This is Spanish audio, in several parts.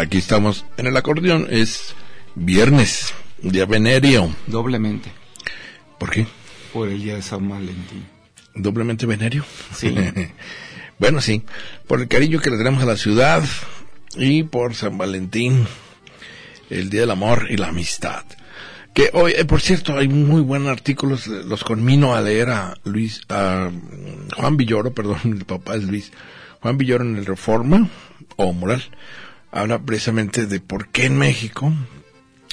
Aquí estamos en el acordeón. Es viernes, día venerio. Doblemente, ¿Por qué? por el día de San Valentín. ¿Doblemente venerio? Sí. bueno, sí. Por el cariño que le tenemos a la ciudad y por San Valentín, el Día del Amor y la Amistad. Que hoy, eh, por cierto, hay muy buenos artículos, los conmino a leer a Luis, a mm, Juan Villoro, perdón, el papá es Luis, Juan Villoro en el Reforma, o Moral, habla precisamente de por qué en México,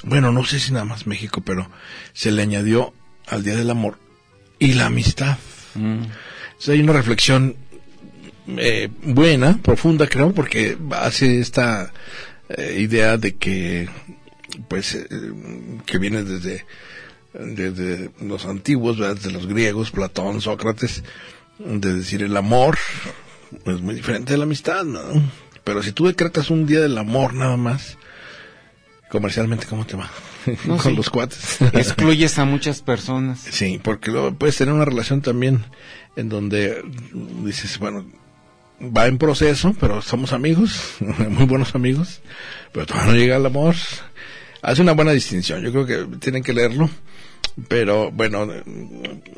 bueno, no sé si nada más México, pero se le añadió al Día del Amor y la Amistad. Entonces hay una reflexión eh, buena, profunda, creo, porque hace esta eh, idea de que, pues, eh, que viene desde, desde los antiguos, ¿verdad? desde los griegos, Platón, Sócrates, de decir el amor es muy diferente de la amistad, ¿no? Pero si tú decretas un día del amor nada más, comercialmente, ¿cómo te va? No, Con sí. los cuates. Excluyes a muchas personas. Sí, porque luego puedes tener una relación también en donde dices, bueno, va en proceso, pero somos amigos, muy buenos amigos, pero todavía no llega al amor. Hace una buena distinción, yo creo que tienen que leerlo, pero bueno,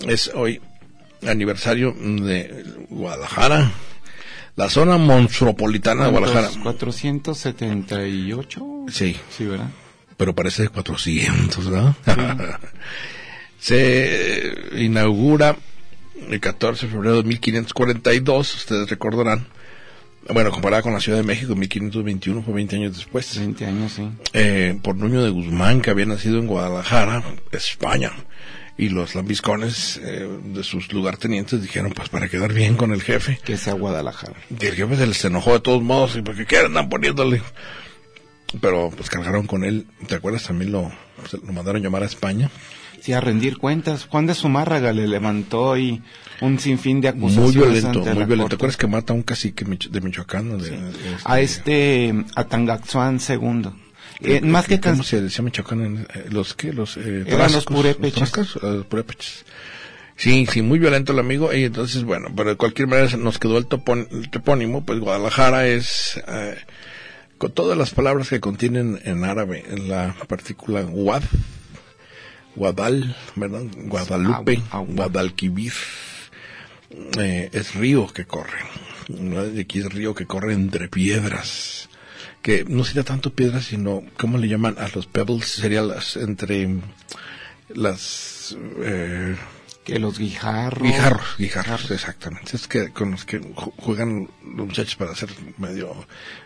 es hoy aniversario de Guadalajara, la zona monstruopolitana de Guadalajara. ¿Cuántos? 478. Sí, Sí, ¿verdad? pero parece de 400, ¿verdad? Se inaugura el 14 de febrero de 1542, ustedes recordarán. Bueno, comparada con la Ciudad de México, 1521 fue 20 años después. 20 años, sí. Eh, por Nuño de Guzmán, que había nacido en Guadalajara, España. Y los lambiscones eh, de sus lugartenientes dijeron, pues para quedar bien con el jefe, Que sea Guadalajara. y el jefe se les enojó de todos modos, y porque qué andan poniéndole. Pero pues cargaron con él, ¿te acuerdas? También lo, lo mandaron llamar a España. Sí, a rendir cuentas. Juan de Zumárraga le levantó y un sinfín de acusaciones Muy violento, ante muy la violento. ¿Te acuerdas que mata a un cacique de Michoacán? De, de A este, a Tangaxuan II. Eh, más que ¿Cómo se decía Michoacán? en- eh, ¿Los qué? Los, eh, Eran los eh, los purépechas. Sí, sí, muy violento el amigo. Y entonces, bueno, pero de cualquier manera nos quedó el, topón- el topónimo. Pues Guadalajara es, eh, con todas las palabras que contienen en árabe, en la partícula Guad, Guadal, ¿verdad? Guadalupe. Guadalquivir. Eh, es río que corre. aquí es río que corre entre piedras. Que no sería tanto piedras, sino, ¿cómo le llaman a los pebbles? Sería las, entre las, eh, que los guijarros. guijarros, guijarros, exactamente. Es que con los que ju- juegan los muchachos para hacer medio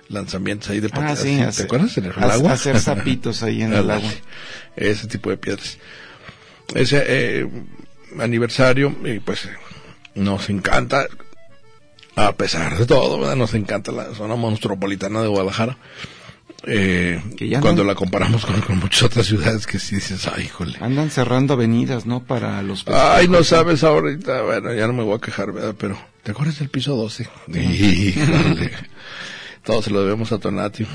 lanzamientos ahí de Ah, patadas. sí, ¿Te acuerdas? En el ha- agua. hacer zapitos ahí en el agua. Ese tipo de piedras. Ese eh, aniversario, y pues eh, nos encanta, a pesar de todo, ¿verdad? nos encanta la zona monstruopolitana de Guadalajara. Eh, cuando no- la comparamos con, con muchas otras ciudades que sí dices, ay, híjole. Andan cerrando avenidas, ¿no? Para los Ay, no sabes ahorita, bueno, ya no me voy a quejar, ¿verdad? Pero, ¿te acuerdas del piso 12? Híjole. Todo se lo debemos a Tonatio.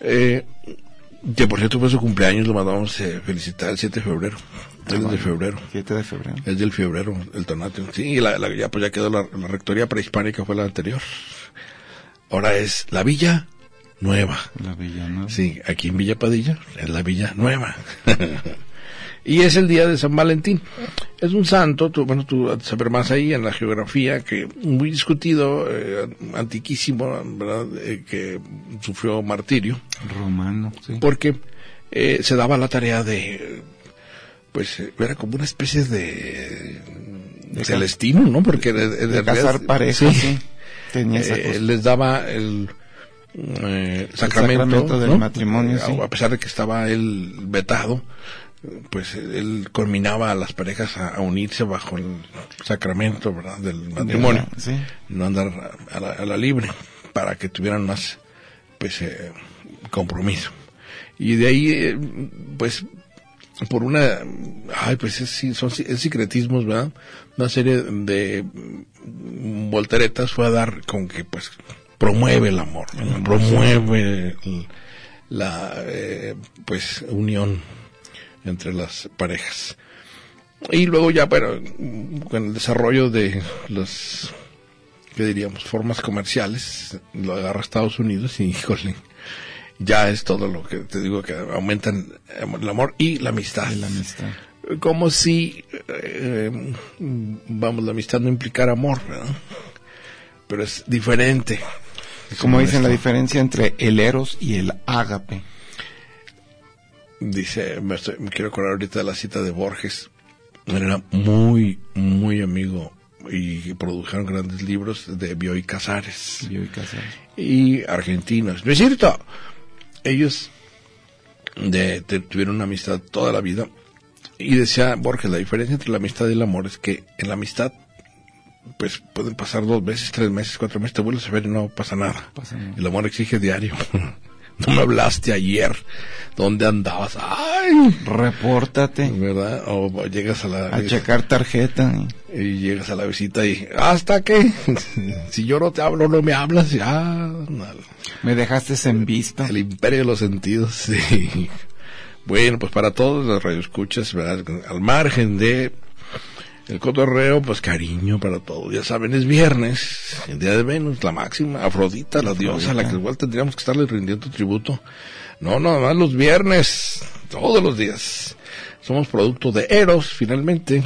Eh, que por cierto fue su cumpleaños, lo mandamos eh, felicitar el 7 de febrero. El de febrero. 7 de febrero. Es del febrero, el Tonatio. Sí, la, la- ya, pues ya quedó la, la rectoría prehispánica, fue la anterior. Ahora es la Villa Nueva. La Villanueva. Sí, aquí en Villa Padilla es la Villa Nueva. y es el día de San Valentín. Es un santo, tú, bueno, tú saber más ahí en la geografía, que muy discutido, eh, antiquísimo, ¿verdad? Eh, que sufrió martirio, Romano, sí. porque eh, se daba la tarea de, pues, era como una especie de, De celestino, ¿no? Porque de, de- de casar parejas, sí. sí. Tenía esa cosa. les daba el sacramento, sacramento del ¿no? matrimonio, sí. a pesar de que estaba él vetado pues él culminaba a las parejas a, unirse bajo el sacramento ¿verdad? del matrimonio, Sí. no andar a la, a la libre, para que tuvieran más pues eh, compromiso. Y de ahí, eh, pues, por una, ay, pues es, son es secretismos, ¿verdad? Una serie de volteretas fue a dar con que, pues, promueve el amor, ¿verdad? promueve el- la, eh, pues, unión entre las parejas. Y luego ya, pero con el desarrollo de las, ¿qué diríamos? Formas comerciales, lo agarra Estados Unidos y, híjole, ya es todo lo que te digo que aumentan eh, el amor y la amistad. La amistad. Como si, eh, vamos, la amistad no implicara amor, ¿verdad? Pero es diferente. Como dicen la diferencia entre el eros y el ágape. Dice, me, estoy- me quiero acordar ahorita de la cita de Borges. Era muy, muy amigo y produjeron grandes libros de Bioy Casares Casares. y argentinos. No es cierto. Ellos de, tuvieron una amistad toda la vida. Y decía Borges, la diferencia entre la amistad y el amor es que en la amistad, pues pueden pasar dos veces, tres meses, cuatro meses, te vuelves a ver y no pasa nada. Pasa nada. El amor exige diario. no me hablaste ayer. ¿Dónde andabas? ¡Ay! Repórtate ¿Verdad? O llegas a la... a checar tarjeta. y- Y llegas a la visita y... ¿Hasta qué? si yo no te hablo, no me hablas. Ya... Me dejaste en visto. El imperio de los sentidos, sí. Bueno, pues para todos los radioescuchas, ¿verdad? Al margen de el cotorreo, pues cariño para todos. Ya saben, es viernes, el día de Venus, la máxima, Afrodita, la diosa, a la que igual tendríamos que estarle rindiendo tributo. No, nada más los viernes, todos los días. Somos producto de Eros, finalmente.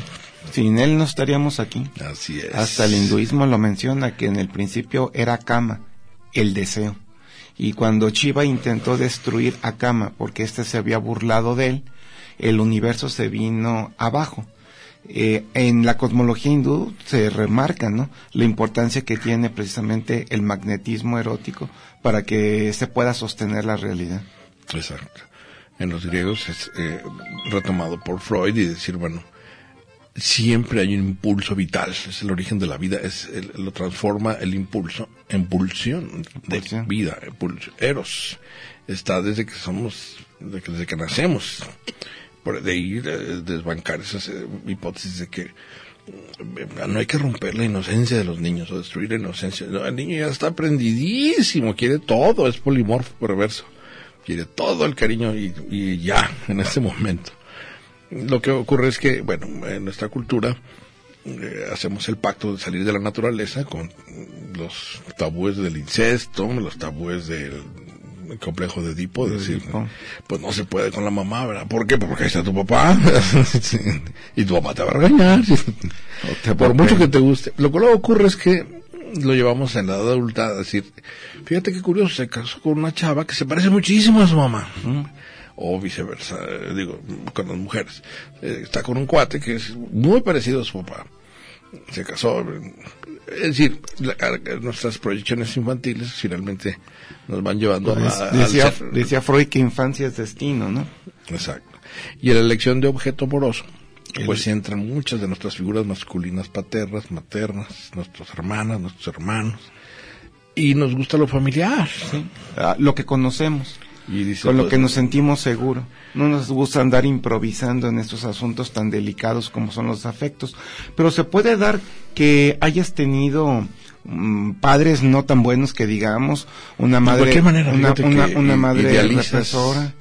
Sin él no estaríamos aquí. Así es. Hasta el hinduismo lo menciona que en el principio era Kama, el deseo. Y cuando Shiva intentó destruir a Kama porque éste se había burlado de él, el universo se vino abajo. Eh, en la cosmología hindú se remarca ¿no? la importancia que tiene precisamente el magnetismo erótico para que se pueda sostener la realidad. Exacto. En los griegos es eh, retomado por Freud y decir, bueno, siempre hay un impulso vital, es el origen de la vida, es el- lo transforma el impulso en pulsión de Pulsión. vida, impulso, eros. Está desde que somos, desde que, desde que nacemos. De ir eh, desbancar esas eh, hipótesis de que eh, no hay que romper la inocencia de los niños o destruir la inocencia. No, el niño ya está aprendidísimo, quiere todo, es polimorfo perverso. Quiere todo el cariño y, y ya, en este momento. Lo que ocurre es que, bueno, en nuestra cultura eh, hacemos el pacto de salir de la naturaleza con los tabúes del incesto, los tabúes del complejo de Edipo, es decir, Edipo. pues no se puede con la mamá, ¿verdad? ¿Por qué? Porque ahí está tu papá. y tu papá te va a regañar. Por mucho que te guste. Lo que luego ocurre es que lo llevamos en la edad adulta a decir, fíjate qué curioso, se casó con una chava que se parece muchísimo a su mamá. O viceversa, digo, con las mujeres. Eh, está con un cuate que es muy parecido a su papá. Se casó. Es decir, la- nuestras proyecciones infantiles finalmente nos van llevando Pues, a, al decía, ser- decía Freud que infancia es destino, ¿no? Exacto. Y en la elección de objeto amoroso, pues entran muchas de nuestras figuras masculinas paternas, maternas, nuestras hermanas, nuestros hermanos. Y nos gusta lo familiar. Ah, lo que conocemos. Y dice, con lo pues, que nos sentimos seguros. No nos gusta andar improvisando en estos asuntos tan delicados como son los afectos. Pero se puede dar que hayas tenido mm, padres no tan buenos que digamos, una madre, cualquier manera, una, madre idealizas- represora.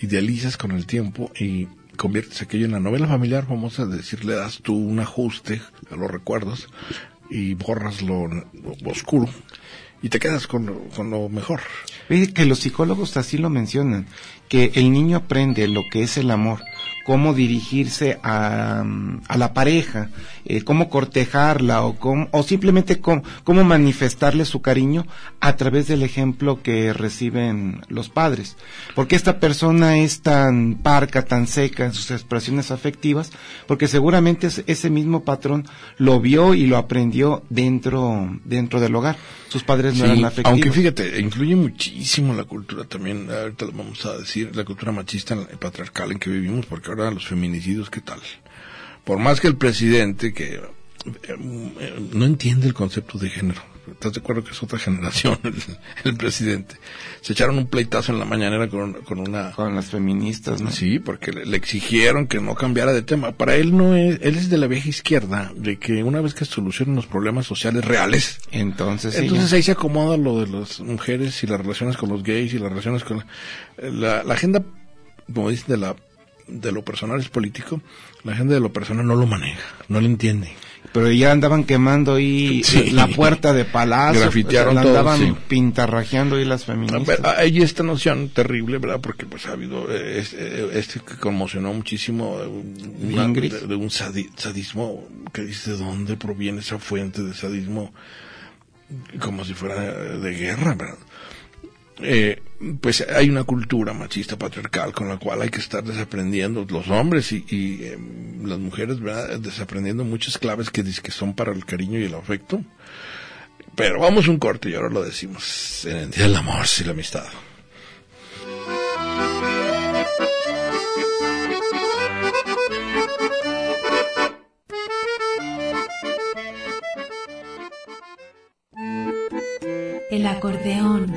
Idealizas con el tiempo y conviertes aquello en la novela familiar famosa, es decir, le das tú un ajuste a los recuerdos y borras lo, lo oscuro y te quedas con con lo mejor. Que los psicólogos así lo mencionan, que el niño aprende lo que es el amor, cómo dirigirse a, a la pareja, eh, cómo cortejarla o, cómo, o simplemente cómo, cómo manifestarle su cariño a través del ejemplo que reciben los padres. Porque esta persona es tan parca, tan seca en sus expresiones afectivas, porque seguramente es- ese mismo patrón lo vio y lo aprendió dentro, dentro del hogar. Sus padres no Sí, eran afectivas. aunque fíjate, influye muchísimo la cultura también, ahorita lo vamos a decir, la cultura machista patriarcal en que vivimos, porque ahora los feminicidios, ¿qué tal? Por más que el presidente, que eh, eh, no entiende el concepto de género, ¿estás de acuerdo que es otra generación el, el presidente? Se echaron un pleitazo en la mañanera con, con una... con las feministas, ¿no? Sí, porque le, le exigieron que no cambiara de tema. Para él no es, él es de la vieja izquierda, de que una vez que solucionen los problemas sociales reales, Entonces, entonces ahí se acomoda lo de las mujeres y las relaciones con los gays y las relaciones con la, la, la agenda, como dicen, de la de lo personal es político, la agenda de lo personal no lo maneja, no lo entiende. Pero ya andaban quemando ahí Sí. la puerta de palacio, Grafitearon la todo, andaban sí. pintarrajeando ahí las feministas. ver, Hay esta noción terrible, ¿verdad? Porque pues ha habido este, este que conmocionó muchísimo eh, Ingrid. de, de un sadi- sadismo que dice de dónde proviene esa fuente de sadismo como si fuera de guerra, ¿verdad? Eh, pues hay una cultura machista patriarcal con la cual hay que estar desaprendiendo los hombres y, eh, las mujeres, ¿verdad? Desaprendiendo muchas claves que, que son para el cariño y el afecto. Pero vamos un corte y ahora lo decimos en el Día del Amor y la Amistad. El acordeón.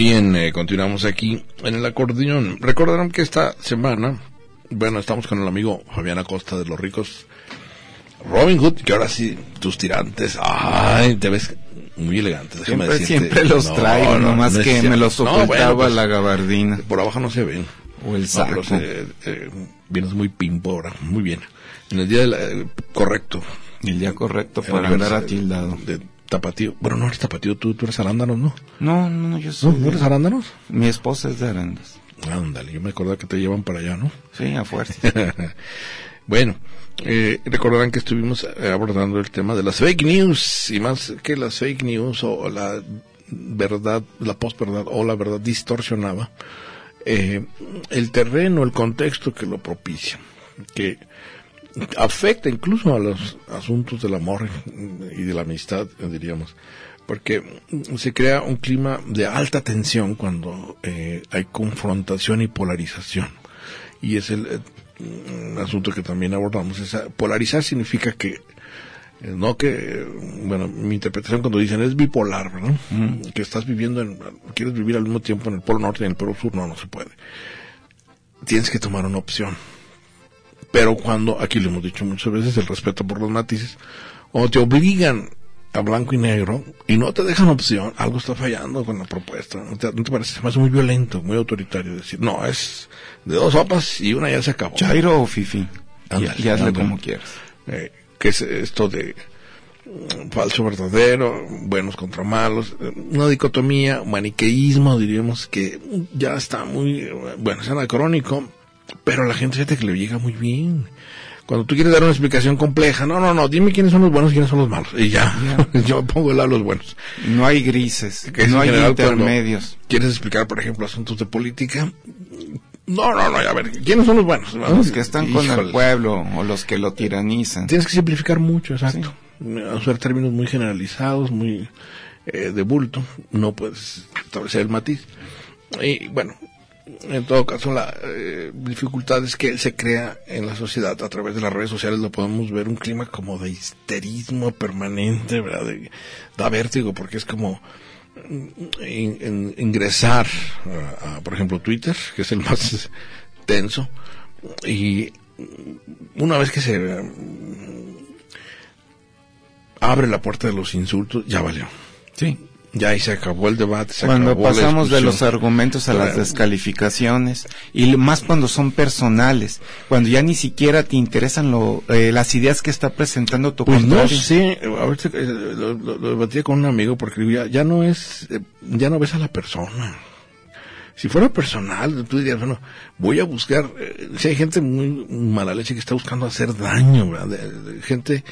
Bien, eh, continuamos aquí en el acordeón. Recordarán que esta semana, bueno, estamos con el amigo Fabián Acosta de Los Ricos Robin Hood, que ahora sí, tus tirantes, ay, te ves muy elegante. déjame Siempre, decirte. siempre los No, traigo, no, nomás no que me los ocultaba bueno, pues, la gabardina Por abajo no se ven. o el saco. se- eh, vienes muy pimpo ahora, muy bien. En el día de la- eh, correcto. el día correcto para. De tapatío. Bueno, no eres tapatío, tú, tú eres arándanos, ¿no? No, no, yo ¿No, soy. ¿No eres arándanos? Mi esposa es de Arandas. Ándale, yo me acordaba que te llevan para allá, ¿no? Sí, a fuerza. bueno, eh, recordarán que estuvimos eh, abordando el tema de las fake news, y más que las fake news o la verdad, la posverdad o la verdad distorsionada, eh, el terreno, el contexto que lo propicia, que afecta incluso a los asuntos del amor y de la amistad, diríamos, porque se crea un clima de alta tensión cuando eh, hay confrontación y polarización. Y es el eh, un asunto que también abordamos. Esa, polarizar significa que, eh, no que, eh, bueno, mi interpretación cuando dicen es bipolar, ¿verdad? Que estás viviendo, en, quieres vivir al mismo tiempo en el polo norte y en el polo sur, no, no se puede. Tienes que tomar una opción. Pero cuando, aquí lo hemos dicho muchas veces, el respeto por los matices, o te obligan a blanco y negro y no te dejan opción, algo está fallando con la propuesta. ¿No te, no te parece? Se me hace muy violento, muy autoritario decir, no, es de dos sopas y una ya se acabó. Chairo o Fifi. Y, y hazle como quieras. Eh, que es esto de mm, falso verdadero, buenos contra malos, eh, una dicotomía, maniqueísmo, diríamos que ya está muy, eh, bueno, es anacrónico, pero a la gente fíjate que le llega muy bien. Cuando tú quieres dar una explicación compleja, no, no, no, dime quiénes son los buenos y quiénes son los malos. Y ya, yo pongo el lado de los buenos. No hay grises, Que no hay general intermedios. ¿Quieres explicar, por ejemplo, asuntos de política? No, no, no, a ver, ¿quiénes son los buenos? Los que están con el pueblo o los que lo tiranizan. Tienes que simplificar mucho, exacto. Usar términos muy generalizados, muy eh, de bulto. No puedes establecer el matiz. Y bueno, en todo caso, la eh, dificultad es que se crea en la sociedad a través de las redes sociales. Lo podemos ver un clima como de histerismo permanente, ¿verdad? De- da vértigo porque es como mm, in- in- ingresar a, a, por ejemplo, Twitter, que es el más tenso, y una vez que se abre la puerta de los insultos, ya valió. Sí. Ya ahí se acabó el debate. Se cuando acabó la pasamos de los argumentos a las descalificaciones y más cuando son personales, cuando ya ni siquiera te interesan lo, eh, las ideas que está presentando tu Pues no sé, ahorita eh, lo, lo- lo debatía con un amigo porque ya, ya no es, eh, ya no ves a la persona. Si fuera personal, tú dirías, bueno, voy a buscar, eh, si hay gente muy mala leche que está buscando hacer daño, ¿verdad? De- de gente,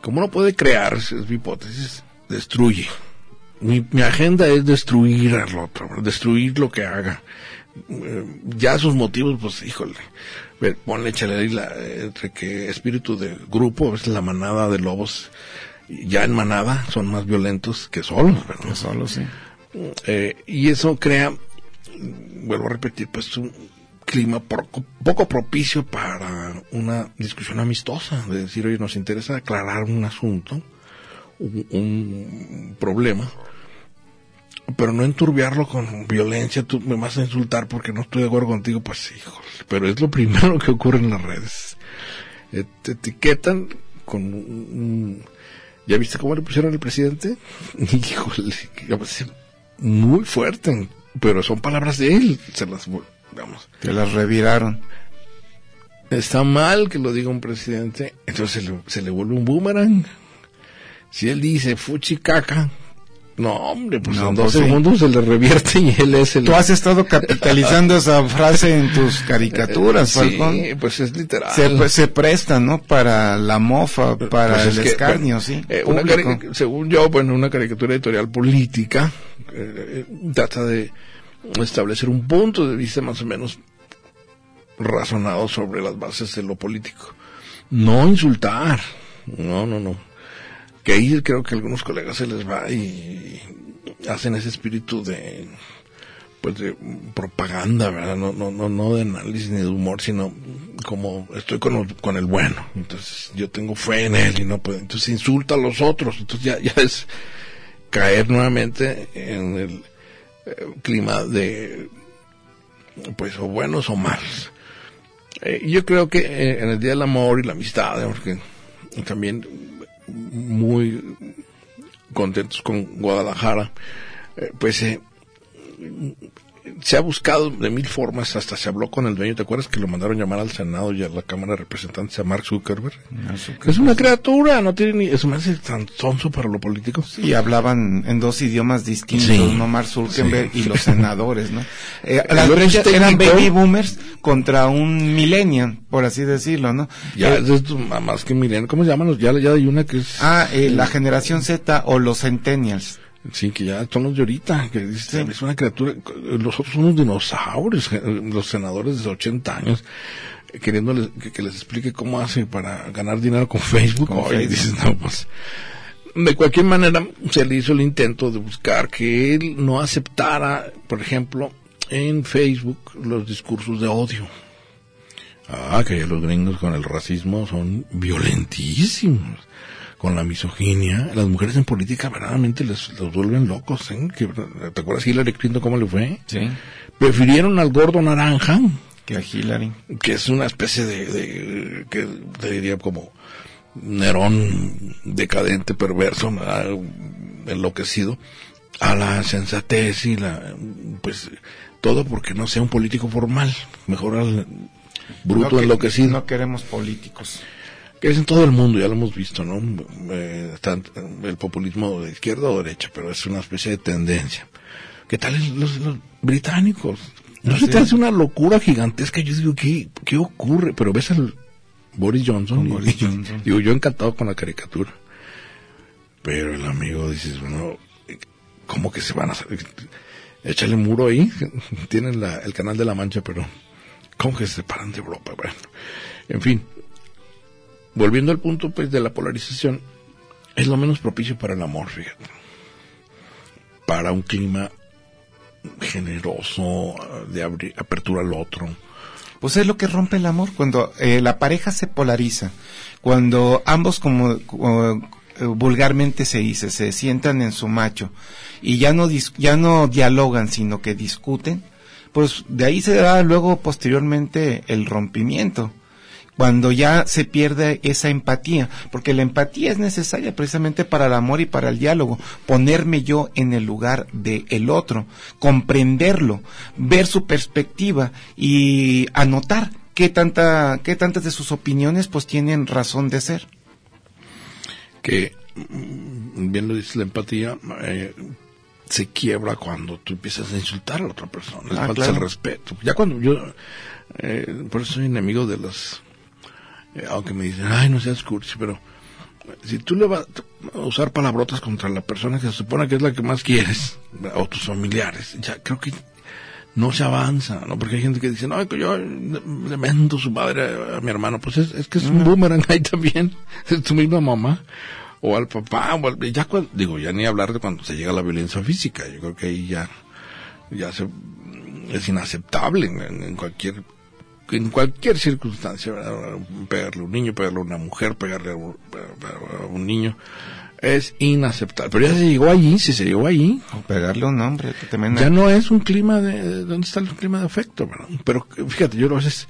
como no puede crear, es mi hipótesis, destruye. Mi, mi agenda es destruir al otro, destruir lo que haga. Eh, ya sus motivos, pues, híjole, ponle, échale ahí la, eh, entre que espíritu de grupo, veces la manada de lobos, ya en manada son más violentos que solos, ¿verdad? Que solo sí. Eh, y eso crea, vuelvo a repetir, pues un clima poco, poco propicio para una discusión amistosa, de decir, oye, nos interesa aclarar un asunto, un, un problema, pero no enturbiarlo con violencia, tú me vas a insultar porque no estoy de acuerdo contigo, pues híjole, pero es lo primero que ocurre en las redes. Eh, te etiquetan con un... ¿Ya viste cómo le pusieron al presidente? Híjole, muy fuerte, pero son palabras de él, se las, vamos. Que las reviraron. Está mal que lo diga un presidente, entonces se le, se le vuelve un boomerang. Si él dice fuchi caca, no hombre, pues No, en pues dos sí. segundos se le revierte y él es el... Tú has estado capitalizando esa frase en tus caricaturas, Sí, Falcón. pues es literal. Se, pues, se presta, ¿no? Para la mofa, para Pues es el que, escarnio, bueno, sí. eh, una según yo, bueno, una caricatura editorial política eh, eh, trata de establecer un punto de vista más o menos razonado sobre las bases de lo político. No insultar. No, no, no. Que ahí creo que a algunos colegas se les va y hacen ese espíritu de pues de propaganda, ¿verdad? No, no, no, no de análisis ni de humor, sino como estoy con, con el bueno. Entonces yo tengo fe en él y no puedo. Entonces insulta a los otros. Entonces ya, ya es caer nuevamente en el eh, clima de pues o buenos o malos. Eh, yo creo que eh, en el Día del Amor y la Amistad, digamos que también muy contentos con Guadalajara, eh, pues eh, se ha buscado de mil formas, hasta se habló con el dueño, ¿te acuerdas que lo mandaron llamar al Senado y a la Cámara de Representantes a Mark Zuckerberg? Es una criatura, no tiene ni, eso me hace tan sonso para lo político. Y hablaban en dos idiomas distintos, Sí. ¿no? Mark Zuckerberg Sí. y los senadores, ¿no? Eh, las brechas es eran baby boomers contra un millennial, por así decirlo, ¿no? Ya, Eh, es más que milen, ¿cómo se llaman? Ya, ya hay una que es... ah, eh, la generación Z o los centennials. Sí, que ya son los de ahorita, que dice, es una criatura, los otros son unos dinosaurios, eh, los senadores de 80 años, eh, queriéndoles que, que les explique cómo hace para ganar dinero con Facebook. Con Oye, Facebook. dices, no, pues, de cualquier manera, se le hizo el intento de buscar que él no aceptara, por ejemplo, en Facebook los discursos de odio. Ah, que los gringos con el racismo son violentísimos. Con la misoginia, las mujeres en política verdaderamente les los vuelven locos, ¿eh? ¿Te acuerdas Hillary Clinton cómo le fue? Sí. Prefirieron al gordo naranja, Que a Hillary. que es una especie de, de- que te diría como Nerón decadente, perverso, enloquecido, a la sensatez y la, pues, todo porque no sea un político formal, mejor al bruto No que- enloquecido No queremos políticos. Que es en todo el mundo, ya lo hemos visto, ¿no? Eh, el populismo de izquierda o derecha, pero es una especie de tendencia. ¿Qué tal los, los británicos? No se te hace una locura gigantesca. Yo digo, ¿qué, qué ocurre? Pero ves al Boris Johnson. y- Boris Johnson. digo, yo encantado con la caricatura. Pero el amigo dices, bueno, ¿cómo que se van a hacer? Échale muro ahí. Tienen la, el canal de la Mancha, pero ¿cómo que se separan de Europa? Bueno, en fin. Volviendo al punto, pues, de la polarización, es lo menos propicio para el amor, fíjate. Para un clima generoso, de abrir, apertura al otro. Pues es lo que rompe el amor, cuando eh, la pareja se polariza, cuando ambos como, como, eh, vulgarmente se dice, se sientan en su macho y ya no ya no dialogan, sino que discuten, pues de ahí se da luego posteriormente el rompimiento. Cuando ya se pierde esa empatía, porque la empatía es necesaria precisamente para el amor y para el diálogo, ponerme yo en el lugar del el otro, comprenderlo, ver su perspectiva y anotar qué tanta qué tantas de sus opiniones pues tienen razón de ser. Que mm, bien lo dice la empatía, eh, se quiebra cuando tú empiezas a insultar a la otra persona, le Ah, faltas claro. el respeto. Ya cuando yo, eh, por eso soy enemigo de las, aunque me dicen, ay, no seas cursi, pero si tú le vas a usar palabrotas contra la persona que se supone que es la que más quieres, o tus familiares, ya creo que no se avanza, ¿no? Porque hay gente que dice, no, que yo le le mento su madre a mi hermano. Pues es, es que es un boomerang ahí también. Es tu misma mamá. O al papá, o al- ya cuando, digo, ya ni hablar de cuando se llega a la violencia física. Yo creo que ahí ya, ya se, es inaceptable en, en cualquier, en cualquier circunstancia, ¿verdad? Pegarle a un niño, pegarle a una mujer, pegarle a un, a un niño. Es inaceptable. Pero ya se llegó allí, si se llegó allí, O pegarle a un hombre que también ya no es un clima de dónde está el clima de afecto ¿verdad? pero fíjate yo a veces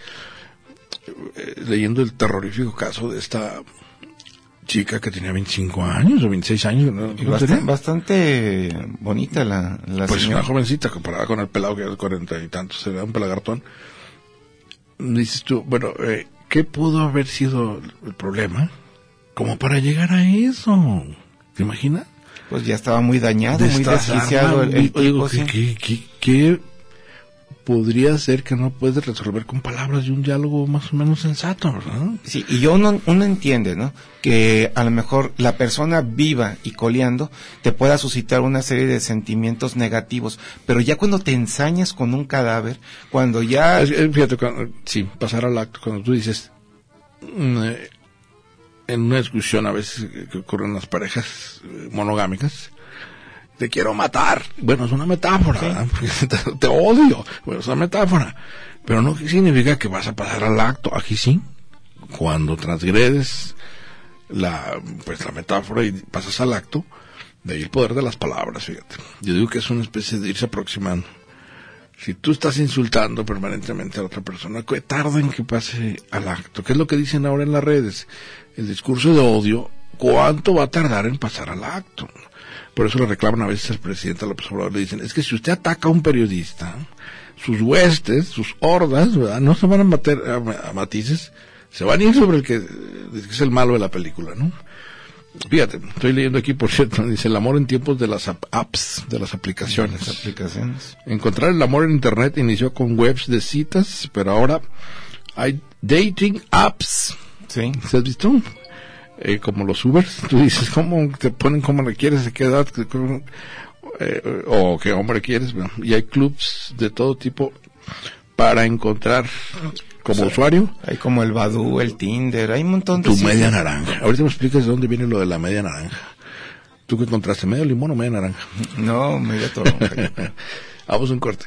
eh, leyendo el terrorífico caso de esta chica que tenía 25 años o 26 años ¿no? Y ¿No bastante, bastante bonita la, la pues señora. una jovencita comparada con el pelado que es 40 y tantos se da un pelagartón dices tú bueno eh, ¿qué pudo haber sido el problema como para llegar a eso ¿te imaginas? Pues ya estaba muy dañado, muy Destrozarla, desquiciado el, el muy- oigo, tipo, sí. ¿qué, qué- qué podría ser que no puedes resolver con palabras y un diálogo más o menos sensato, verdad? Sí, y yo uno, uno entiende, ¿no? Que a lo mejor la persona viva y coleando te pueda suscitar una serie de sentimientos negativos, pero ya cuando te ensañas con un cadáver, cuando ya... Es fíjate, cuando, sí, pasar al acto, cuando tú dices, mm, eh, en una discusión a veces que- que ocurren las parejas eh, monogámicas, te quiero matar. Bueno, es una metáfora, te odio. Bueno, es una metáfora. Pero no significa que vas a pasar al acto. Aquí sí. Cuando transgredes la, pues, la metáfora y pasas al acto, de ahí el poder de las palabras, fíjate. Yo digo que es una especie de irse aproximando. Si tú estás insultando permanentemente a otra persona, que tarda en que pase al acto. ¿Qué es lo que dicen ahora en las redes? El discurso de odio, ¿cuánto va a tardar en pasar al acto? Por eso le reclaman a veces al presidente López Obrador, le dicen, es que si usted ataca a un periodista, sus huestes, sus hordas, ¿verdad? No se van a meter a, a matices, se van a ir sobre el que, que es el malo de la película, ¿no? Fíjate, estoy leyendo aquí, por cierto, dice el amor en tiempos de las ap- apps, de las aplicaciones. Las aplicaciones. Encontrar el amor en Internet inició con webs de citas, pero ahora hay dating apps. Sí. ¿Se has visto? Eh, como los Ubers. Tú dices, ¿cómo te ponen cómo le quieres? ¿De qué edad? ¿Qué- cómo- eh, o qué hombre quieres? Bueno, y hay clubs de todo tipo para encontrar como usuario Hay como el Badu, el Tinder, hay un montón de... tu media naranja. Ahorita me explicas de dónde viene lo de la media naranja. ¿Tú qué encontraste? ¿Medio limón o media naranja? No, media toronja. Vamos a un corte.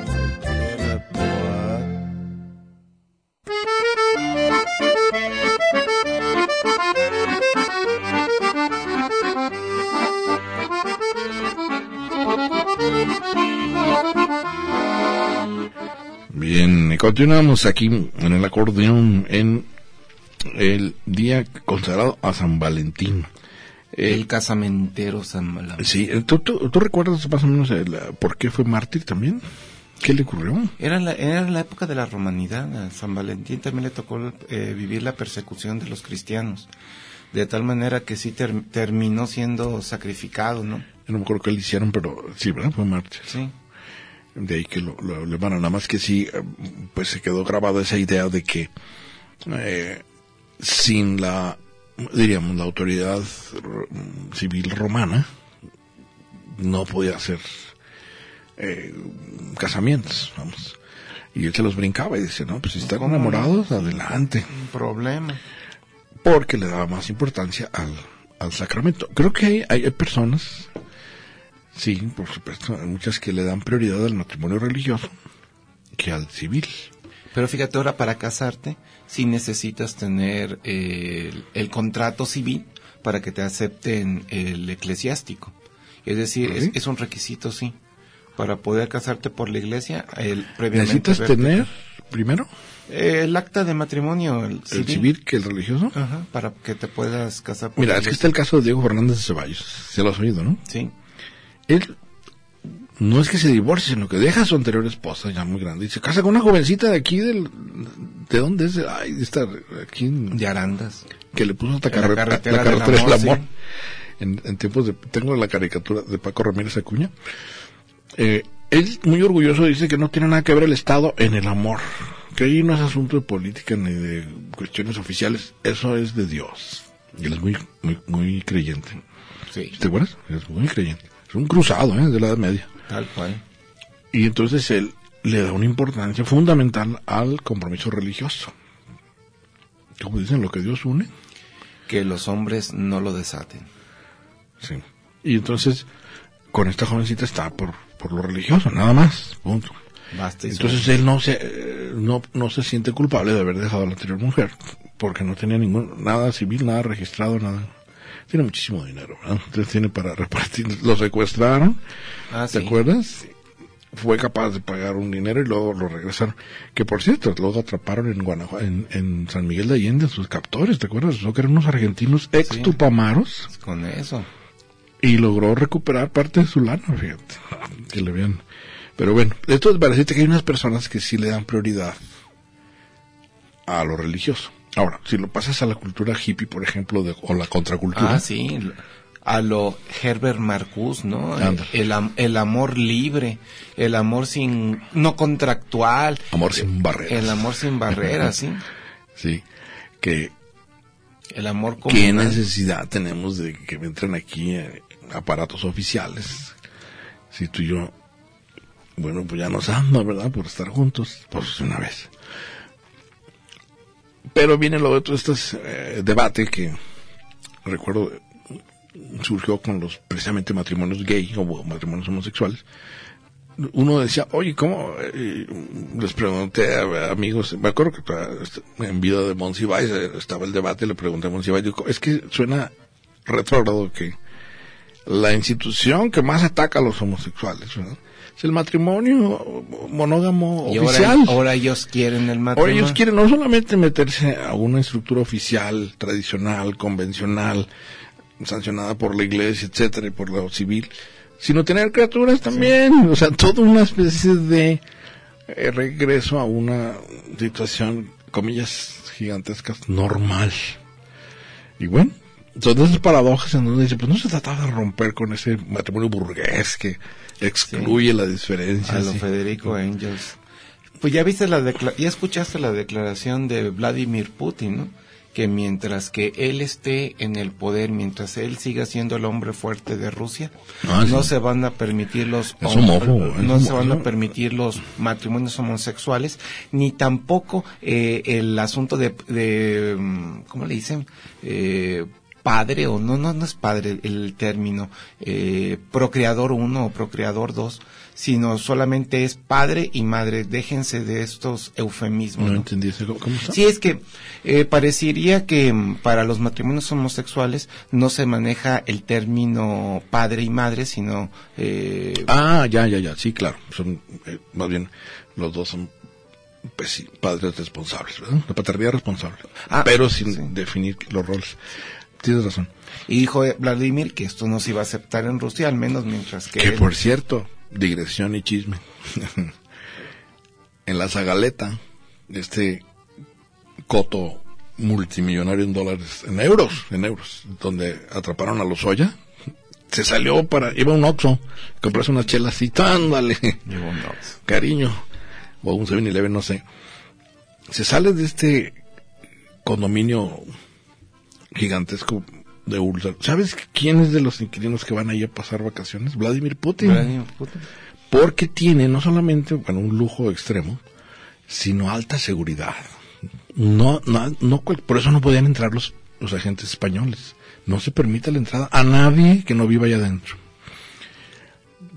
Continuamos aquí en el acordeón en el día consagrado a San Valentín. Eh, el casamentero San Malán. sí, ¿tú, tú, tú recuerdas más o menos el, por qué fue mártir también? ¿Qué le ocurrió? Era la, era la época de la romanidad. A San Valentín también le tocó eh, vivir la persecución de los cristianos. De tal manera que sí ter- terminó siendo sacrificado, ¿no? Yo no me acuerdo qué le hicieron, pero sí, ¿verdad? Fue mártir. Sí. De ahí que lo, lo, lo- bueno, nada más que sí, eh, pues se quedó grabada esa idea de que eh, sin la, diríamos, la autoridad civil romana, no podía hacer eh, casamientos, vamos. Y él se los brincaba y dice, no, pues si están enamorados, adelante. Un problema. Porque le daba más importancia al, al sacramento. Creo que hay, hay personas, sí, por supuesto, hay muchas que le dan prioridad al matrimonio religioso que al civil. Pero fíjate, ahora para casarte, sí necesitas tener eh, el, el contrato civil para que te acepten el eclesiástico. Es decir, es, ¿Sí? es un requisito, sí. Para poder casarte por la iglesia, el, previamente ¿Necesitas verte- tener primero el acta de matrimonio, el el civil, que el religioso? Ajá, para que te puedas casar por Mira, es que está el caso de Diego Fernández de Ceballos. Se lo has oído, ¿no? Sí, Él no es que se divorcie, sino que deja a su anterior esposa, ya muy grande, y se casa con una jovencita de aquí, del, ¿de dónde es? Ay, de esta, aquí, en- de Arandas. que le puso hasta la carre- carretera la del amor. En, en tiempos de, tengo la caricatura de Paco Ramírez Acuña. Eh, él, muy orgulloso, dice que no tiene nada que ver el Estado en el amor. Que ahí no es asunto de política ni de cuestiones oficiales. Eso es de Dios. Y él es muy, muy, muy creyente. Sí, ¿Te acuerdas? Es muy creyente. Es un cruzado, ¿eh? De la Edad Media. tal cual. Y entonces él le da una importancia fundamental al compromiso religioso. Como dicen, lo que Dios une. Que los hombres no lo desaten. Sí. Y entonces, con esta jovencita está por, por lo religioso, nada más. Punto. Basta y Entonces él no se, no, no se siente culpable de haber dejado a la anterior mujer, porque no tenía ningún, nada civil, nada registrado, nada. Tiene muchísimo dinero, ¿verdad? Entonces tiene para repartir. Lo secuestraron, Ah, ¿te sí. acuerdas? Fue capaz de pagar un dinero y luego lo regresaron. Que por cierto, luego atraparon en Guanajuato, en, en San Miguel de Allende a sus captores, ¿te acuerdas? Lo que eran unos argentinos ex Sí. tupamaros Con eso. y logró recuperar parte de su lana, fíjate, que le habían... Pero bueno, esto es para decirte que hay unas personas que sí le dan prioridad a lo religioso. Ahora, si lo pasas a la cultura hippie, por ejemplo, de, o la contracultura, Ah, sí. A lo Herbert Marcuse, ¿no? El, el amor libre, el amor sin, no contractual, amor sin barreras. el amor sin barreras, sí. Sí, que El amor qué comunal. necesidad tenemos de que entren aquí eh, aparatos oficiales. Si tú y yo, bueno, pues ya nos anda, ¿verdad? Por estar juntos, pues una vez. Pero viene lo otro, este es, eh, debate que recuerdo surgió con los precisamente matrimonios gay o matrimonios homosexuales. Uno decía, oye, ¿cómo? Les pregunté a, amigos, me acuerdo que en vida de Monsiváis eh, estaba el debate, le pregunté a Monsiváis, digo, es que suena retrógrado que la institución que más ataca a los homosexuales. Es el matrimonio monógamo Y oficial. ahora, ahora ellos quieren el Ahora matrimonio. ellos quieren no solamente meterse a una estructura oficial, tradicional, convencional, sancionada por la iglesia, etcétera, y por lo civil, sino tener criaturas también, o sea, toda una especie de eh, regreso a una situación, comillas gigantescas, normal. Y bueno, son de esas paradojas en donde dice, pues no se trataba de romper con ese matrimonio burgués que excluye la diferencia. a lo sí. Federico Angels. Pues ya viste la ya escuchaste la declaración de Vladimir Putin, ¿no? Que mientras que él esté en el poder, mientras él siga siendo el hombre fuerte de Rusia, Ah, no sí. se van a permitir los es no se van a permitir los matrimonios homosexuales, ni tampoco eh, el asunto de, de mm, ¿cómo le dicen? Eh, padre o no, no, no es padre el término, eh, procreador uno o procreador dos, sino solamente es padre y madre. Déjense de estos eufemismos. No ¿no? entendí. ¿Cómo, está? Sí, es que eh, parecería que mm, para los matrimonios homosexuales no se maneja el término padre y madre, sino eh, Ah, ya, ya, ya, sí, claro. Son, eh, más bien, los dos son, pues sí, padres responsables, ¿verdad? La paternidad responsable. Ah, pero sin sí. definir los roles. Tienes razón. y dijo eh, Vladimir que esto no se iba a aceptar en Rusia, al menos mientras que Que él- por cierto, digresión y chisme. en la Zagaleta, este coto multimillonario en dólares, en euros, en euros, donde atraparon a los Oya, se salió para, iba a un Oxxo, comprarse unas chelas y ándale. Digo, no. cariño, o un 7-Eleven, no sé, se sale de este condominio gigantesco de úlcera. ¿Sabes quién es de los inquilinos que van ahí a pasar vacaciones? Vladimir Putin. Vladimir Putin. Porque tiene no solamente bueno, un lujo extremo, sino alta seguridad. No, no, no, por eso no podían entrar los, los agentes españoles. No se permite la entrada a nadie que no viva allá adentro.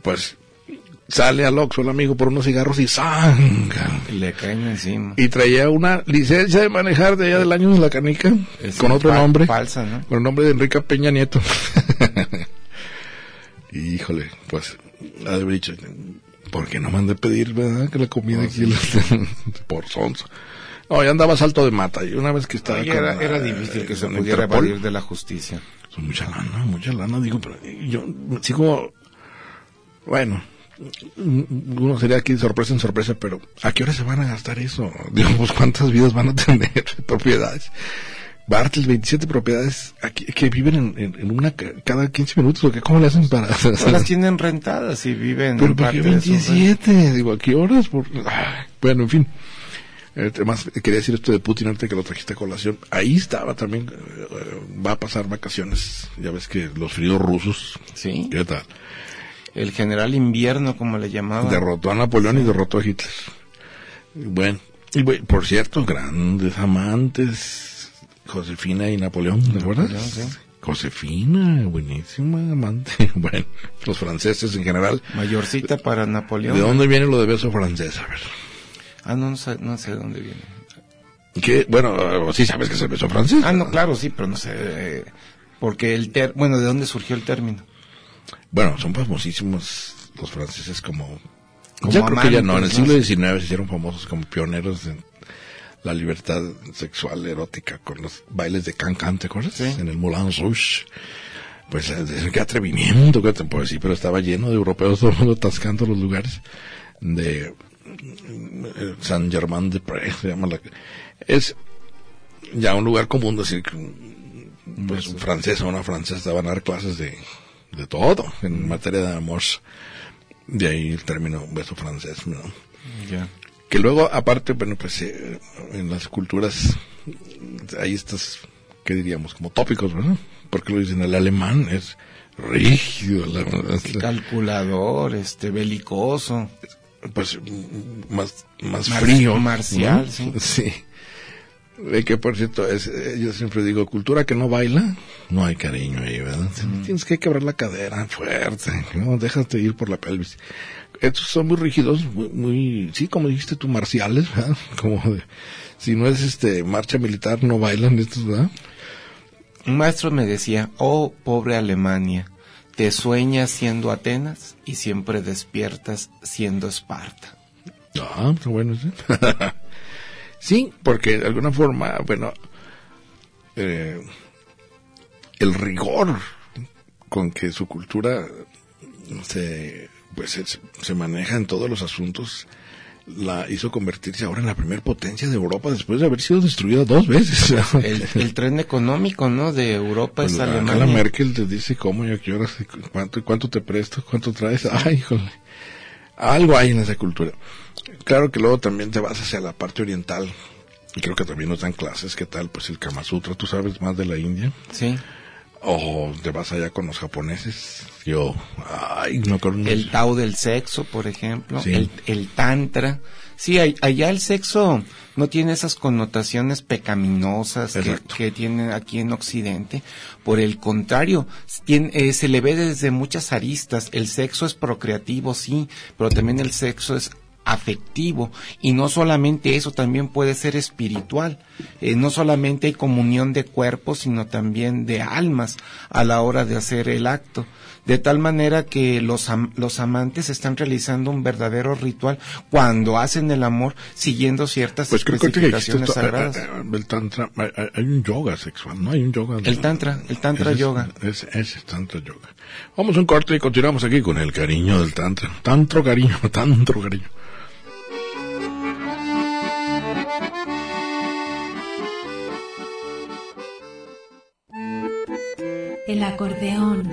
Pues sale al Oxxo el amigo por unos cigarros y ¡zanga! Y le caen encima. Y traía una licencia de manejar de allá del año de la canica, Es con otro nombre, Falsa, ¿no? con el nombre de Enrique Peña Nieto. y híjole, pues, ha de dicho, ¿por qué no mandé pedir, verdad? Que la comida aquí, la- por sonso. No, ya andaba salto de mata, y una vez que estaba Ay, con era, difícil que se pudiera evadir de la justicia. son mucha lana, mucha lana, digo, pero yo sigo, bueno, uno sería aquí sorpresa en sorpresa, pero ¿a qué hora se van a gastar eso? Digo, pues cuántas vidas van a tener propiedades. Bartels, 27 propiedades aquí, que viven en, en- en una ca- cada 15 minutos, ¿o qué? ¿Cómo le hacen para Todas las tienen rentadas y viven Pero ¿por qué parte de su 27? Digo, ¿a qué horas? Por... Bueno, en fin. Eh, Además, quería decir esto de Putin antes que lo trajiste a colación. Ahí estaba también, eh, eh, va a pasar vacaciones. Ya ves que los fríos rusos, Sí, ¿qué tal? El general invierno, como le llamaban. Derrotó a Napoleón y derrotó a Hitler. Bueno, y bueno, por cierto, grandes amantes, Josefina y Napoleón, ¿te acuerdas? Napoleón, sí. Josefina, buenísima amante. Bueno, los franceses en general. Mayorcita para Napoleón. ¿De dónde viene lo de beso francés? A ver. Ah, no, no sé, no sé de dónde viene. ¿Qué? Bueno, sí sabes que es el beso francés. Ah, no, claro, sí, pero no sé. eh, porque el ter bueno, ¿de dónde surgió el término? Bueno, son famosísimos los franceses como... Como ya creo que ya no, en el siglo XIX se hicieron famosos como pioneros en la libertad sexual erótica con los bailes de cancan, ¿te acuerdas? Sí. En el Moulin Rouge. Pues eh, qué atrevimiento, qué te puedo decir, pero estaba lleno de europeos, todo el mundo atascando los lugares de eh, San Germain de Prés, se llama la... Es ya un lugar común decir que un- pues un francés o una francesa van a dar clases de, de todo en materia de amor. De ahí el término beso francés. Que luego, aparte, bueno, pues eh, en las culturas hay estas, ¿qué diríamos? Como tópicos, ¿verdad? Porque lo dicen, el alemán es rígido, la- la- Calculador, este, belicoso. pues más, más Mar- frío. marcial, ¿no? sí. Sí. De que, por cierto, es, eh, yo siempre digo, cultura que no baila, no hay cariño ahí, ¿verdad? Tienes que quebrar la cadera fuerte, ¿no? Déjate ir por la pelvis. Estos son muy rígidos, muy, muy sí, como dijiste tú, marciales, ¿verdad? Como de, si no es este marcha militar, no bailan estos, ¿verdad? Un maestro me decía, oh, pobre Alemania, te sueñas siendo Atenas y siempre despiertas siendo Esparta. Ah, bueno, sí. sí, porque de alguna forma, bueno, eh, el rigor con que su cultura se, pues, se, se maneja en todos los asuntos la hizo convertirse ahora en la primer potencia de Europa después de haber sido destruida dos veces. El, el tren económico, ¿no? De Europa es Pues, Angela Alemania. Merkel te dice cómo y a qué horas, cuánto, cuánto te presto, cuánto traes. Ay, híjole. Algo hay en esa cultura. Claro que luego también te vas hacia la parte oriental. Y creo que también nos dan clases. ¿Qué tal? Pues el Kama Sutra. ¿Tú sabes más de la India? Sí. O te vas allá con los japoneses. Yo, ay, no con El Tao del sexo, por ejemplo. Sí. El, el Tantra. Sí, allá el sexo no tiene esas connotaciones pecaminosas que, que tiene aquí en Occidente. Por el contrario, tiene- eh, se le ve desde muchas aristas. El sexo es procreativo, sí, pero también el sexo es afectivo y no solamente eso también puede ser espiritual Eh, no solamente hay comunión de cuerpos sino también de almas a la hora de hacer el acto de tal manera que los, am- los amantes están realizando un verdadero ritual cuando hacen el amor siguiendo ciertas Pues creo que que especificaciones esto, eh, sagradas. eh, el tantra, hay- un yoga sexual, ¿no? Hay un yoga. El tantra, el tantra Ese es- yoga. Ese, ese es tantra yoga. Vamos a un corte y continuamos aquí con el cariño del tantra. Tantro cariño, tantro cariño. El acordeón.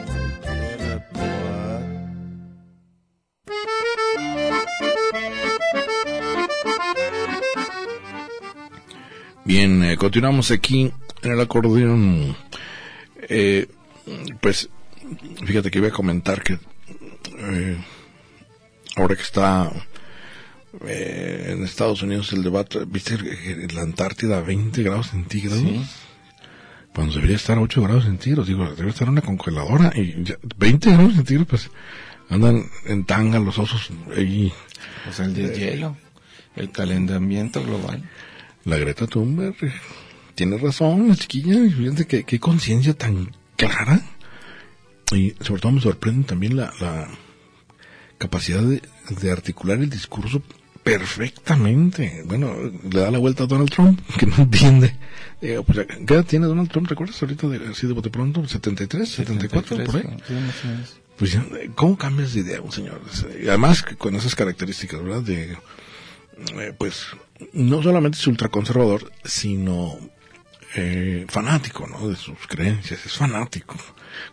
Bien, eh, continuamos aquí en el acordeón. Eh, pues, fíjate que voy a comentar que eh, ahora que está eh, en Estados Unidos el debate, ¿viste la Antártida a 20 grados centígrados? Sí. Cuando debería estar a 8 grados centígrados, digo, debe estar una congeladora y ya, 20 grados centígrados, pues andan en tanga los osos ahí. O sea, el deshielo, el calentamiento global. La Greta Thunberg eh, tiene razón, la chiquilla, y fíjate que qué conciencia tan clara. Y sobre todo me sorprende también la, la capacidad de, de articular el discurso perfectamente. Bueno, le da la vuelta a Donald Trump, que no entiende. Digo, pues, ¿Qué edad tiene Donald Trump? ¿Recuerdas ahorita de, así de bote pronto? ¿73? ¿74? por ahí. Sí. Pues ¿cómo cambias de idea un señor? Además con esas características, ¿verdad? De, eh, pues, no solamente es ultraconservador, sino eh, fanático, ¿no? De sus creencias, es fanático.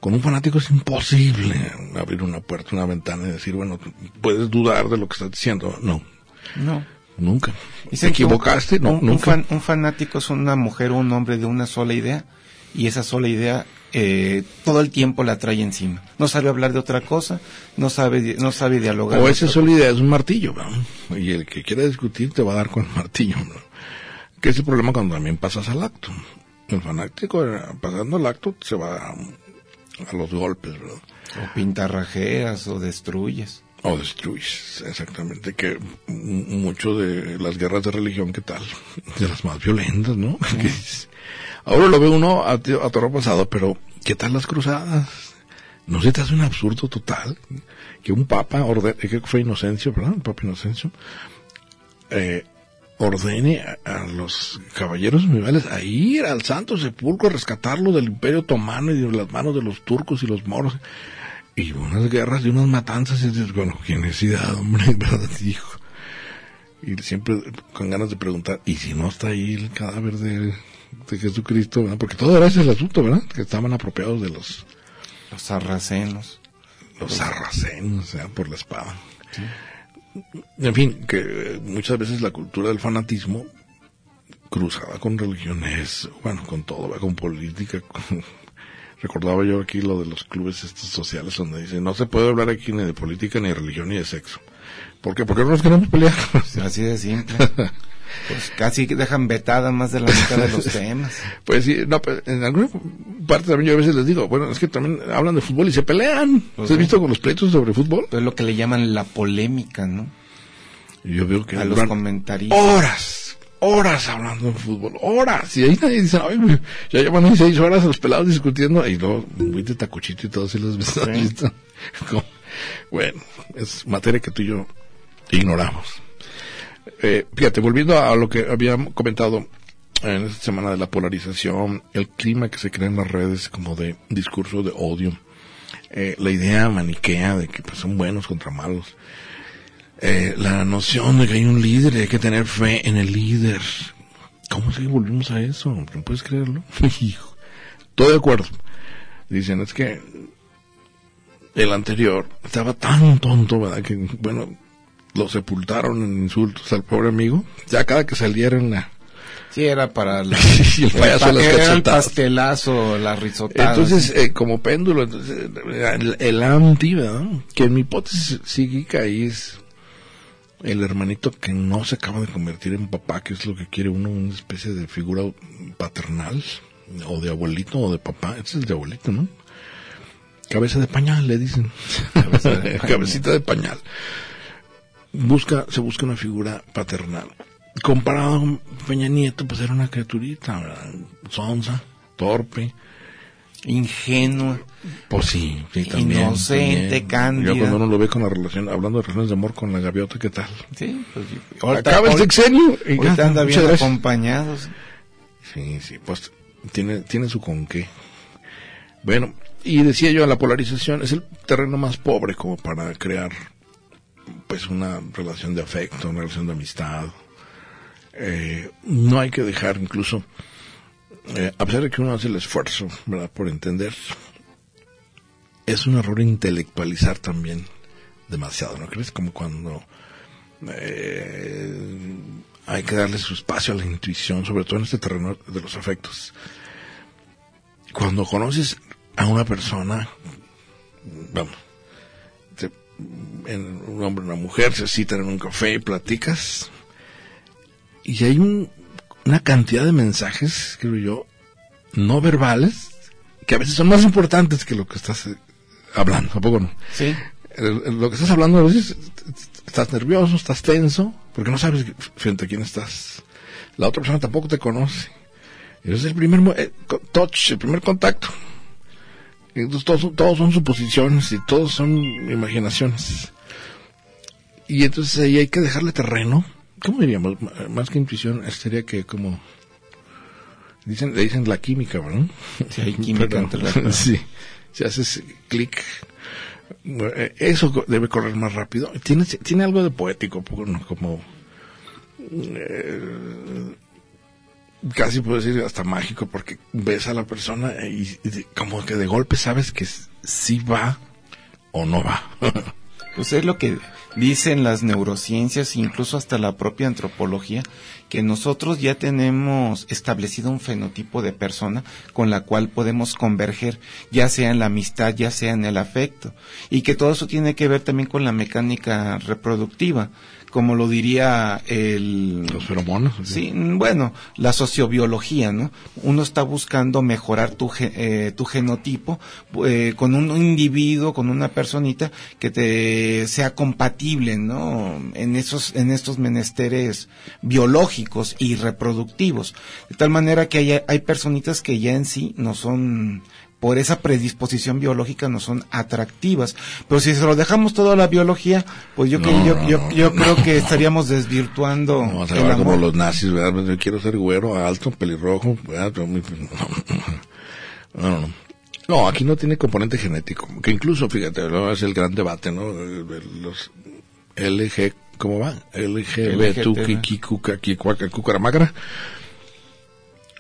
Con un fanático es imposible abrir una puerta, una ventana y decir, bueno, puedes dudar de lo que estás diciendo. No, No. nunca. ¿Te equivocaste? No, un, un nunca. fan- un fanático es una mujer o un hombre de una sola idea y esa sola idea eh, todo el tiempo la trae encima. No sabe hablar de otra cosa, no sabe, no sabe dialogar. O esa sola idea es un martillo, ¿no? Y el que quiera discutir te va a dar con el martillo, ¿no? Que es el problema cuando también pasas al acto. El fanático, eh, pasando al acto, se va a, a los golpes, ¿verdad? O pintarrajeas o destruyes. O destruyes, exactamente, que mucho de las guerras de religión, ¿qué tal? De las más violentas, ¿no? Ahora lo ve uno a, a toro pasado, pero ¿qué tal las cruzadas? ¿No se te hace un absurdo total? Que un papa, orde- que fue Inocencio, ¿verdad? El papa Inocencio, eh, ordene a, los caballeros medievales a ir al Santo Sepulcro a rescatarlo del Imperio Otomano y de las manos de los turcos y los moros y unas guerras y unas matanzas y dices, bueno, qué necesidad, hombre, ¿verdad? Hijo. Y siempre con ganas de preguntar, ¿y si no está ahí el cadáver de, de Jesucristo? ¿verdad? Porque todo era ese el asunto, ¿verdad? Que estaban apropiados de los, Los sarracenos. los sarracenos, o sea, por la espada. En fin, que eh, muchas veces la cultura del fanatismo cruzada con religiones, bueno, con todo, ¿verdad? con política, con- recordaba yo aquí lo de los clubes estos sociales donde dicen, no se puede hablar aquí ni de política, ni de religión, ni de sexo. ¿Por qué? Porque no nos queremos pelear. Así de simple. Pues casi dejan vetada más de la mitad de los temas. Pues sí, no, pues, en alguna parte también yo a veces les digo, bueno, es que también hablan de fútbol y se pelean. Pues ¿Has sí. visto con los pleitos sobre fútbol? Es lo que le llaman la polémica, ¿no? Yo veo que A los duran comentaristas. horas, horas hablando de fútbol, horas. Y ahí nadie dice, ay, güey, ya llevan seis horas los pelados discutiendo. Y luego, muy de tacuchito y todo, si los ves. ¿has Bueno, es materia que tú y yo ignoramos. Eh, fíjate, volviendo a lo que había comentado en esta semana de la polarización, el clima que se crea en las redes como de discurso de odio, eh, la idea maniquea de que pues, son buenos contra malos, eh, la noción de que hay un líder y hay que tener fe en el líder. ¿Cómo se volvimos a eso? ¿No puedes creerlo? Estoy de acuerdo. Dicen, es que el anterior estaba tan tonto, ¿verdad? Que, bueno, lo sepultaron en insultos al pobre amigo. Ya cada que saliera en la... Sí, era para la, Y el payaso las era el pastelazo, la risotada. Entonces, eh, como péndulo, entonces, el, el anti, ¿verdad? Que en mi hipótesis psíquica ahí es el hermanito que no se acaba de convertir en papá, que es lo que quiere uno, una especie de figura paternal, o de abuelito, o de papá. Ese es el de abuelito, ¿no? Cabeza de pañal, le dicen. Cabeza de pañal. Cabecita de pañal. Busca, se busca una figura paternal. Comparado con Peña Nieto, pues era una criaturita, ¿verdad? Sonsa, torpe. ingenua. Pues sí, sí, también. Inocente, cándida. Ya cuando uno lo ve con la relación, hablando de relaciones de amor con la gaviota, ¿qué tal? Sí, pues ahorita, Acaba el sexenio. y ya, anda bien acompañados. Sí, sí, pues tiene, tiene su con qué. Bueno, y decía yo, la polarización es el terreno más pobre como para crear pues una relación de afecto, una relación de amistad. eh, no hay que dejar incluso, eh, a pesar de que uno hace el esfuerzo, ¿verdad? Por entender, es un error intelectualizar también demasiado, ¿no crees? Como cuando eh, hay que darle su espacio a la intuición, sobre todo en este terreno de los afectos. Cuando conoces a una persona, vamos, en- un hombre y una mujer se citan en un café y platicas, y hay un- una cantidad de mensajes, creo yo, no verbales, que a veces son más importantes que lo que estás eh, hablando, ¿a poco no? Sí. Lo que estás hablando a veces estás nervioso, estás tenso, porque no sabes frente a quién estás. La otra persona tampoco te conoce. Es el primer eh, touch, el primer contacto. Entonces todos, son- todos son suposiciones y todos son imaginaciones. Y entonces ahí hay que dejarle terreno. ¿Cómo diríamos? M- Más que intuición, sería que como... Dicen, le dicen la química, ¿no? Sí, hay química entre las- Sí, si haces clic, eh, eso debe correr más rápido. Tiene, tiene algo de poético, ¿no? como eh, casi puedo decir hasta mágico, porque ves a la persona y, como que de golpe sabes que sí va o no va. Pues es lo que dicen las neurociencias, incluso hasta la propia antropología, que nosotros ya tenemos establecido un fenotipo de persona con la cual podemos converger, ya sea en la amistad, ya sea en el afecto, y que todo eso tiene que ver también con la mecánica reproductiva, como lo diría el... Los feromonas. Sí, bueno, la sociobiología, ¿no? Uno está buscando mejorar tu, eh, tu genotipo eh, con un individuo, con una personita que te sea compatible, ¿no? En esos, en estos menesteres biológicos y reproductivos. De tal manera que hay, hay personitas que ya en sí no son por esa predisposición biológica no son atractivas. Pero si se lo dejamos todo a la biología, pues yo, que- No, yo, no, yo, no, yo no, creo que estaríamos desvirtuando vas a acabar como los nazis, ¿verdad? Pues Yo quiero ser güero, alto, pelirrojo. ¿verdad? No, no, no. No, aquí no tiene componente genético. Que incluso, fíjate, es el gran debate, ¿no? Los LG, ¿cómo va? LGB,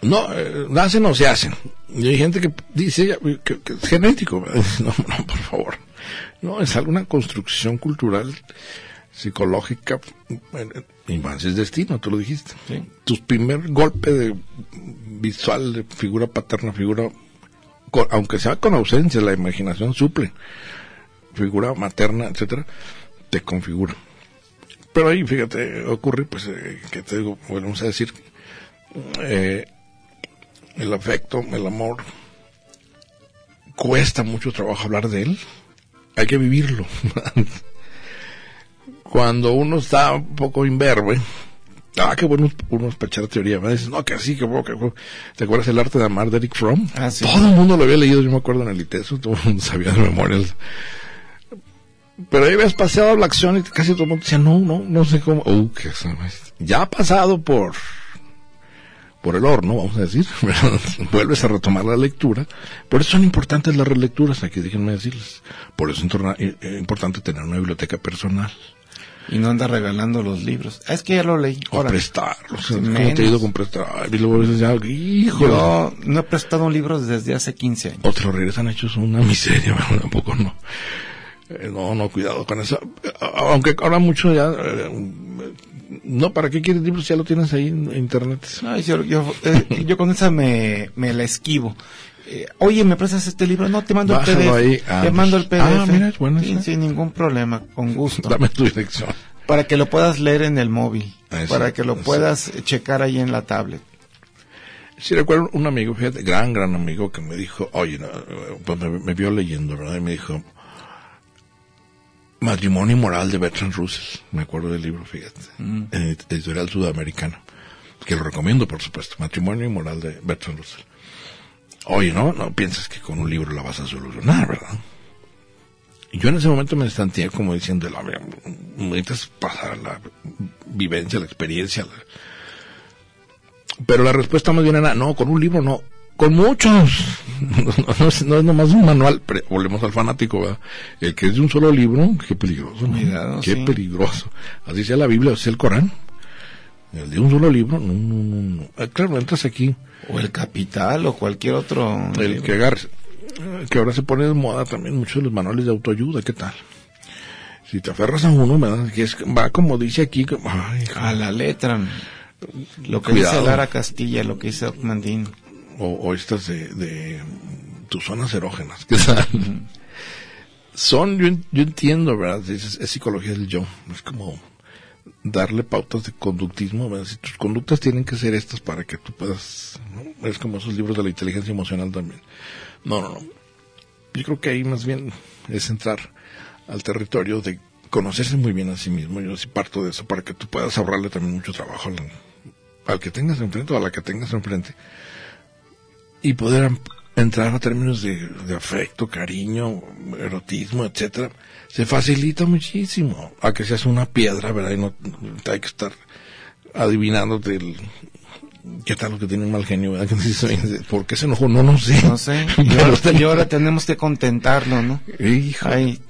No, eh, nacen o se hacen. Y hay gente que dice que, que es genético. No, no, por favor. No, es alguna construcción cultural, psicológica. eh, Infancia es destino, tú lo dijiste. Sí. Tu primer golpe de visual de figura paterna, figura, con- aunque sea con ausencia, la imaginación suple. Figura materna, etcétera, te configura. Pero ahí, fíjate, ocurre, pues, eh, que te digo, volvemos a decir, eh, el afecto, el amor, cuesta mucho trabajo hablar de él. Hay que vivirlo. Cuando uno está un poco imberbe, ah, qué bueno uno pechar teoría, me dices, no, que así, que bueno, que bueno. ¿Te acuerdas el arte de amar de Eric Fromm? Ah, sí. Todo el mundo lo había leído, yo me acuerdo en el ITESO, todo el mundo sabía de memoria. Pero ahí habías paseado la acción y casi todo el mundo decía, no, no, no sé cómo. Uh, que eso, ya ha pasado por por el horno, vamos a decir, ¿verdad? vuelves a retomar la lectura. Por eso son importantes las relecturas, aquí déjenme decirles. Por eso es eh, eh, importante tener una biblioteca personal. Y no anda regalando los libros. Ah, Es que ya lo leí. O Órale. prestarlos. Sí, ¿Cómo te he ido con prestar? Y luego dices, ya, híjole. Yo no he prestado un libro desde hace 15 años. O te lo regresan hechos una miseria, ¿verdad? tampoco no. Eh, no, no, cuidado con eso. Aunque ahora mucho ya... eh, no, ¿para qué quieres libros? Ya lo tienes ahí en internet. No, yo, yo, eh, yo con esa me, me la esquivo. Eh, Oye, ¿me prestas este libro? No, te mando el Bájalo PDF. ahí. Ah, te mando el PDF. ah, mira, es bueno esa. sin ningún problema, con gusto. Dame tu dirección. Para que lo puedas leer en el móvil. Ah, sí, para que lo sí. puedas checar ahí en la tablet. Sí, recuerdo un amigo, fíjate, gran, gran amigo que me dijo, oye, no, pues me, me vio leyendo, ¿verdad? Y me dijo, Matrimonio Moral de Bertrand Russell. Me acuerdo del libro, fíjate. En editorial sudamericana. Que lo recomiendo, por supuesto. Matrimonio Moral de Bertrand Russell. Oye, no, no piensas que con un libro la vas a solucionar, ¿verdad? Y yo en ese momento me estanteé como diciendo, "La- necesitas pasar la vivencia, la experiencia. la- Pero la respuesta más bien era, no, con un libro no, con muchos. No, no es, no es nomás un manual, pero volvemos al fanático, ¿verdad? El que es de un solo libro, qué peligroso. ¿no? Cuidado, qué sí. peligroso. Así sea la Biblia, así sea el Corán. El de un solo libro, no, no, no. no. Ah, claro, entras aquí, O el Capital o cualquier otro. el libro. que agarres, que ahora se pone de moda también muchos de los manuales de autoayuda, ¿qué tal? Si te aferras a uno, ¿verdad? Que es, va como dice aquí, ay, A la letra. Lo que Cuidado. dice Lara Castilla, lo que dice Mandín. O, o estas de, de tus zonas erógenas, ¿qué tal? Son, yo, yo entiendo, ¿verdad? Es, es psicología del yo, es como darle pautas de conductismo, ¿verdad? Si tus conductas tienen que ser estas para que tú puedas, ¿no? Es como esos libros de la inteligencia emocional también. No, no, no. Yo creo que ahí más bien es entrar al territorio de conocerse muy bien a sí mismo. Yo sí parto de eso para que tú puedas ahorrarle también mucho trabajo al, al que tengas enfrente o a la que tengas enfrente y poder entrar a términos de, de afecto, cariño, erotismo, etcétera, se facilita muchísimo a que seas una piedra, ¿verdad? Y no no hay que estar adivinándote el qué tal lo que tiene un mal genio, ¿verdad? Que dices, "Oye, ¿Por qué se enojó? No, no sé. No sé. Y Pero ahora, y ahora tenemos que contentarlo, ¿no? Hijo, Ay,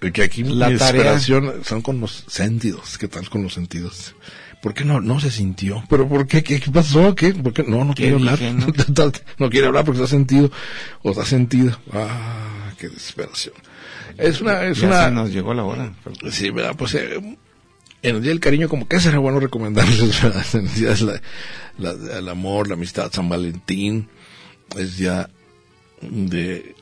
que aquí la mi desesperación son con los sentidos. ¿Qué tal con los sentidos? ¿Por qué no, no se sintió? ¿Pero por qué? ¿Qué, qué pasó? ¿Qué? ¿Por qué? No, no ¿Qué quiere hablar. no? no? quiere hablar porque está sentido. O está sentido. Ah, qué desesperación. Es una, es ya una, se nos llegó la hora. Sí, ¿verdad? Pues eh, en el Día del Cariño, como que será bueno recomendarles, ¿verdad? En el Día es la, amor, la amistad, San Valentín, es ya de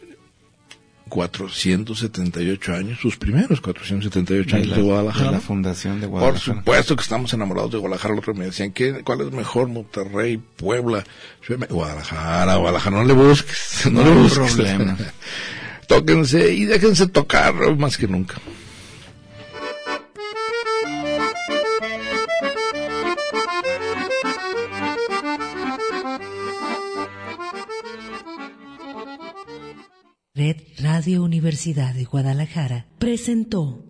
478 años, sus primeros 478 años de, de Guadalajara. la Fundación de Por Guadalajara. supuesto que estamos enamorados de Guadalajara. El otro me decían, ¿qué, ¿cuál es mejor? Monterrey, Puebla. Yo Guadalajara, Guadalajara, no le busques, no, No le busques. problema. Tóquense y déjense tocar más que nunca. Red Radio Universidad de Guadalajara presentó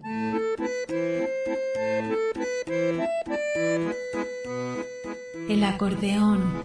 El acordeón.